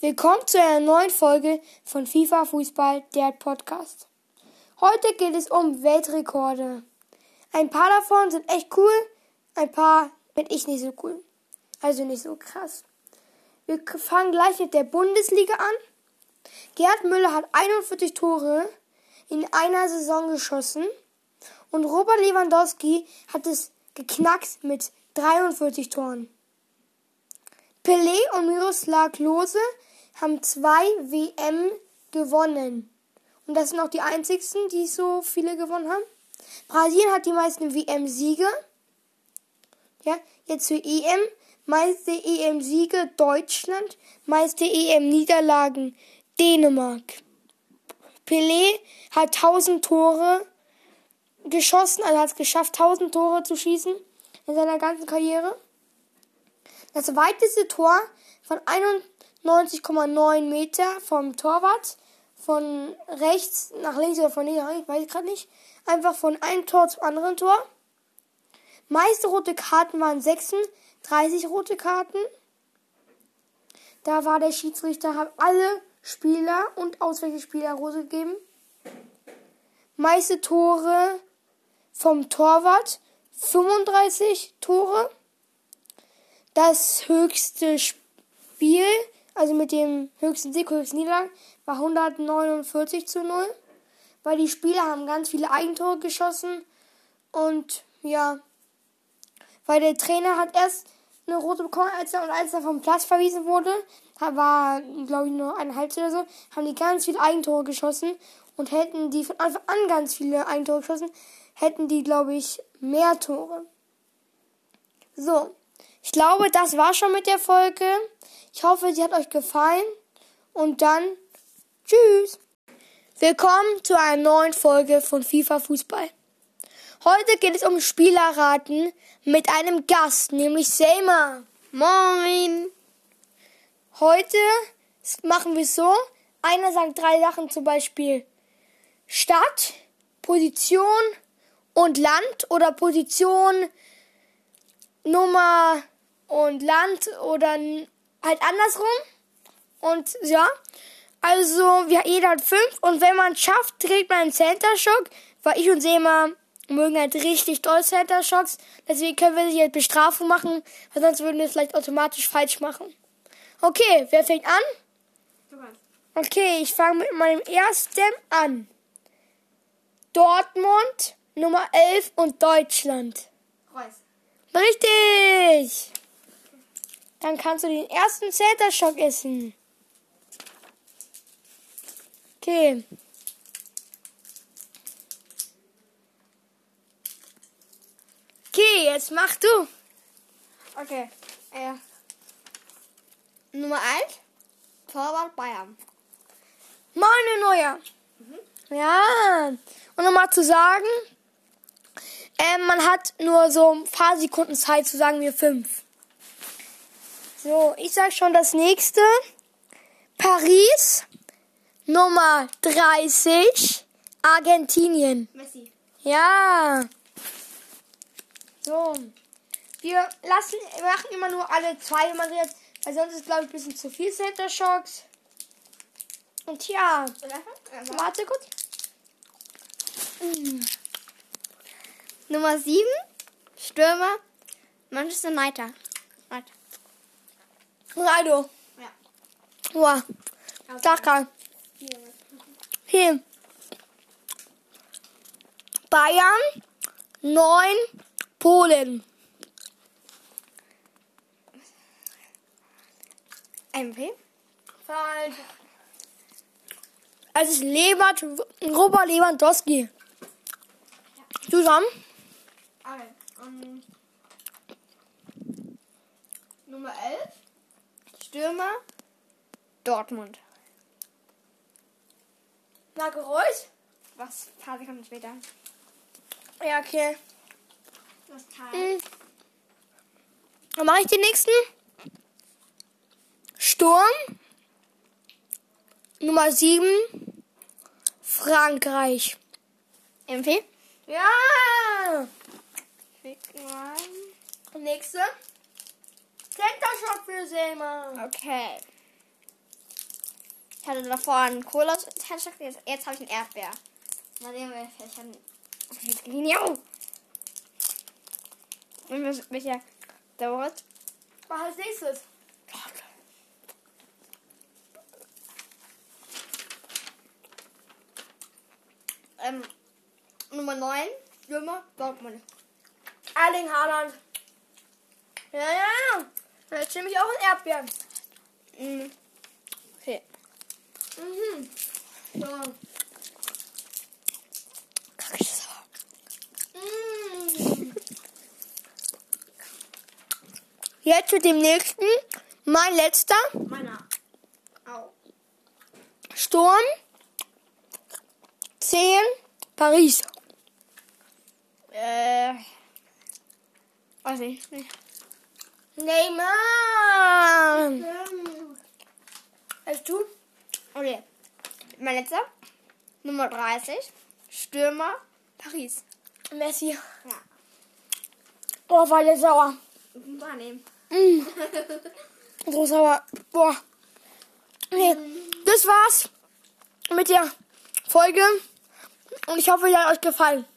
Willkommen zu einer neuen Folge von FIFA Fußball, der Podcast. Heute geht es um Weltrekorde. Ein paar davon sind echt cool, ein paar bin ich nicht so cool. Also nicht so krass. Wir fangen gleich mit der Bundesliga an. Gerd Müller hat 41 Tore in einer Saison geschossen und Robert Lewandowski hat es geknackt mit 43 Toren. Pelé und Miroslav Klose haben zwei WM gewonnen. Und das sind auch die einzigsten, die so viele gewonnen haben. Brasilien hat die meisten WM-Siege. Ja, jetzt für EM. Meiste EM-Siege Deutschland. Meiste EM-Niederlagen Dänemark. Pelé hat 1000 Tore geschossen, also hat es geschafft, 1000 Tore zu schießen in seiner ganzen Karriere. Das weiteste Tor von 91,9 Meter vom Torwart, von rechts nach links oder von links nach rechts, weiß ich gerade nicht, einfach von einem Tor zum anderen Tor. Meiste rote Karten waren 36 rote Karten. Da war der Schiedsrichter, hat alle Spieler und Auswechselspieler rot gegeben. Meiste Tore vom Torwart 35 Tore. Das höchste Spiel, also mit dem höchsten Sieg, höchsten Niederlag, war 149 zu 0. Weil die Spieler haben ganz viele Eigentore geschossen. Und ja, weil der Trainer hat erst eine rote bekommen, als er, und als er vom Platz verwiesen wurde, war, glaube ich, nur eine Halbzeit oder so, haben die ganz viele Eigentore geschossen. Und hätten die von Anfang an ganz viele Eigentore geschossen, hätten die, glaube ich, mehr Tore. So, ich glaube, das war schon mit der Folge. Ich hoffe, sie hat euch gefallen. Und dann, tschüss. Willkommen zu einer neuen Folge von FIFA Fußball. Heute geht es um Spielerraten mit einem Gast, nämlich Selma. Moin! Heute machen wir es so. Einer sagt drei Sachen, zum Beispiel Stadt, Position und Land oder Position, Nummer und Land oder halt andersrum. Und ja, also wir, jeder hat fünf und wenn man es schafft, kriegt man einen Center Shock, weil ich und Sema mögen halt richtig doll Center Shocks. Deswegen können wir sie halt Bestrafung machen, weil sonst würden wir es vielleicht automatisch falsch machen. Okay, wer fängt an? Okay, ich fange mit meinem ersten an. Dortmund, Nummer 11 und Deutschland. Reus. Richtig! Dann kannst du den ersten Center Shock essen. Okay. Okay, jetzt mach du. Okay. Äh, Nummer 1. Torwart Bayern. Meine Neuer. Ja. Und nochmal zu sagen, ähm, man hat nur so ein paar Sekunden Zeit zu sagen wir fünf. So, ich sag schon das nächste. Paris, Nummer 30, Argentinien. Messi. Ja. So. Wir lassen, wir machen immer nur alle zwei, jetzt, weil sonst ist glaube ich ein bisschen zu viel Center Shocks. Und ja, warte kurz. Nummer 7. Stürmer. Manchester United. United. Ronaldo. Ja. Wow. Starker. Hier. Bayern. 9. Polen. MP. Falsch. Also es ist Lebert, Robert Lewandowski. Zusammen? Okay. Um, Nummer 11. Stürmer. Dortmund. Marco Reus? Was? Ein paar Sekunden später. Ja, okay. Das Teil. Hm. Dann mache ich den nächsten. Sturm. Nummer 7. Frankreich. MP. Ja! Fick mal. Nächste. Center Shot für Selma. Okay. Ich hatte davor einen Cola, jetzt, jetzt habe ich einen Erdbeer. Mal sehen, welcher. Jetzt ging ja. Und welcher dauert? Was als nächstes? Ähm, Nummer 9. Stürmer, Dortmund. Erling Haaland. Ja, ja, ja. Jetzt nehme ich auch ein Erdbeeren. Mhm. Okay. Mhm. So. Mm. Jetzt mit dem nächsten. Mein letzter. Meiner. Au. Sturm. 10. Paris. Äh. Weiß ich nicht. Neymar. Weißt du? Okay. Mein letzter. Nummer 30. Stürmer, Paris. Messi. Ja. Boah, war der sauer. Wahrnehmen. Mm. So sauer. Boah. Okay, das war's mit der Folge. Und ich hoffe, die hat euch gefallen.